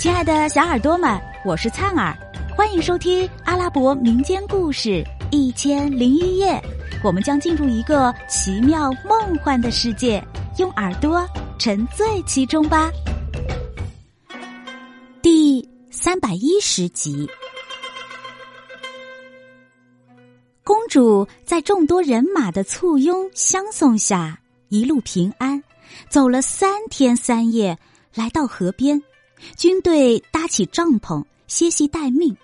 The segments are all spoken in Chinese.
亲爱的小耳朵们，我是灿儿，欢迎收听阿拉伯民间故事《一千零一夜》。我们将进入一个奇妙梦幻的世界，用耳朵沉醉其中吧。第三百一十集，公主在众多人马的簇拥相送下，一路平安，走了三天三夜，来到河边。军队搭起帐篷歇息待命，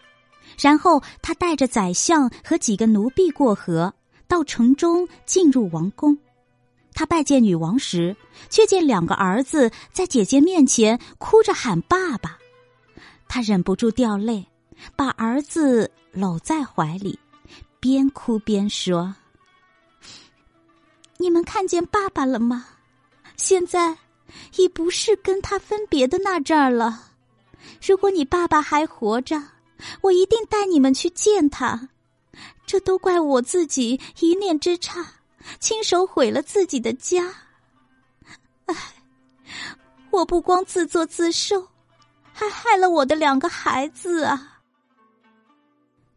然后他带着宰相和几个奴婢过河，到城中进入王宫。他拜见女王时，却见两个儿子在姐姐面前哭着喊爸爸，他忍不住掉泪，把儿子搂在怀里，边哭边说：“你们看见爸爸了吗？现在。”已不是跟他分别的那阵儿了。如果你爸爸还活着，我一定带你们去见他。这都怪我自己一念之差，亲手毁了自己的家。唉，我不光自作自受，还害了我的两个孩子啊！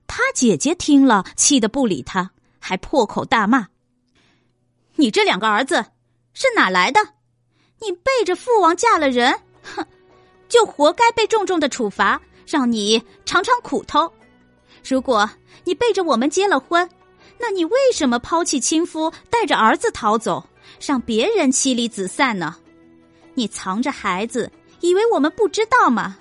他姐姐听了，气得不理他，还破口大骂：“你这两个儿子是哪来的？”你背着父王嫁了人，哼，就活该被重重的处罚，让你尝尝苦头。如果你背着我们结了婚，那你为什么抛弃亲夫，带着儿子逃走，让别人妻离子散呢？你藏着孩子，以为我们不知道吗？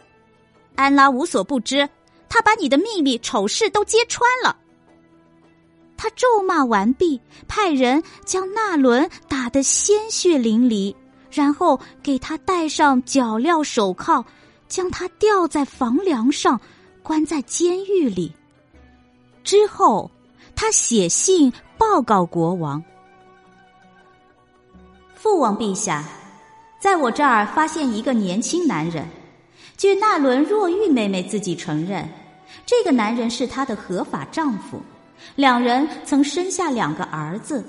安拉无所不知，他把你的秘密丑事都揭穿了。他咒骂完毕，派人将那伦打得鲜血淋漓。然后给他戴上脚镣手铐，将他吊在房梁上，关在监狱里。之后，他写信报告国王：“父王陛下，在我这儿发现一个年轻男人。据那伦若玉妹妹自己承认，这个男人是她的合法丈夫，两人曾生下两个儿子。”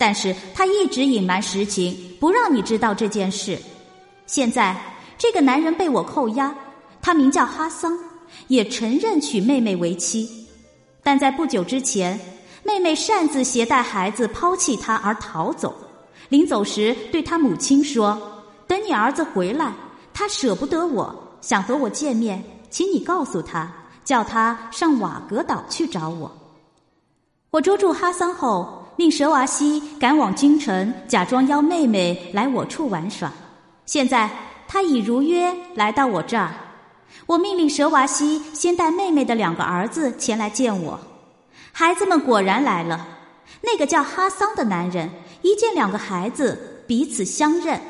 但是他一直隐瞒实情，不让你知道这件事。现在这个男人被我扣押，他名叫哈桑，也承认娶妹妹为妻。但在不久之前，妹妹擅自携带孩子抛弃他而逃走，临走时对他母亲说：“等你儿子回来，他舍不得我，想和我见面，请你告诉他，叫他上瓦格岛去找我。”我捉住哈桑后。令舍瓦西赶往京城，假装邀妹妹来我处玩耍。现在他已如约来到我这儿。我命令舍瓦西先带妹妹的两个儿子前来见我。孩子们果然来了。那个叫哈桑的男人一见两个孩子，彼此相认，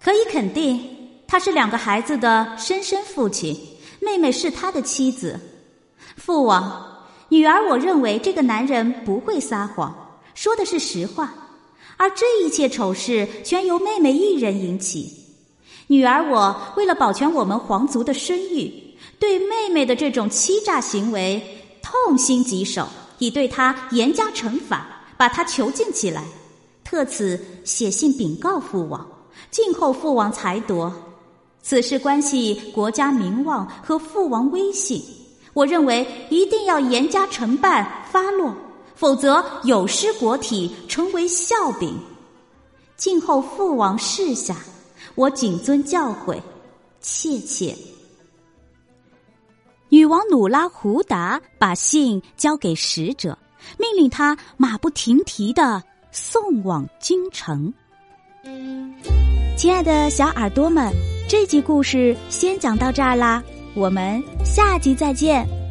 可以肯定他是两个孩子的生身父亲，妹妹是他的妻子。父王，女儿，我认为这个男人不会撒谎。说的是实话，而这一切丑事全由妹妹一人引起。女儿，我为了保全我们皇族的声誉，对妹妹的这种欺诈行为痛心疾首，已对她严加惩罚，把她囚禁起来。特此写信禀告父王，静候父王裁夺。此事关系国家名望和父王威信，我认为一定要严加惩办发落。否则有失国体，成为笑柄。静候父王示下，我谨遵教诲，切切。女王努拉胡达把信交给使者，命令他马不停蹄的送往京城。亲爱的小耳朵们，这集故事先讲到这儿啦，我们下集再见。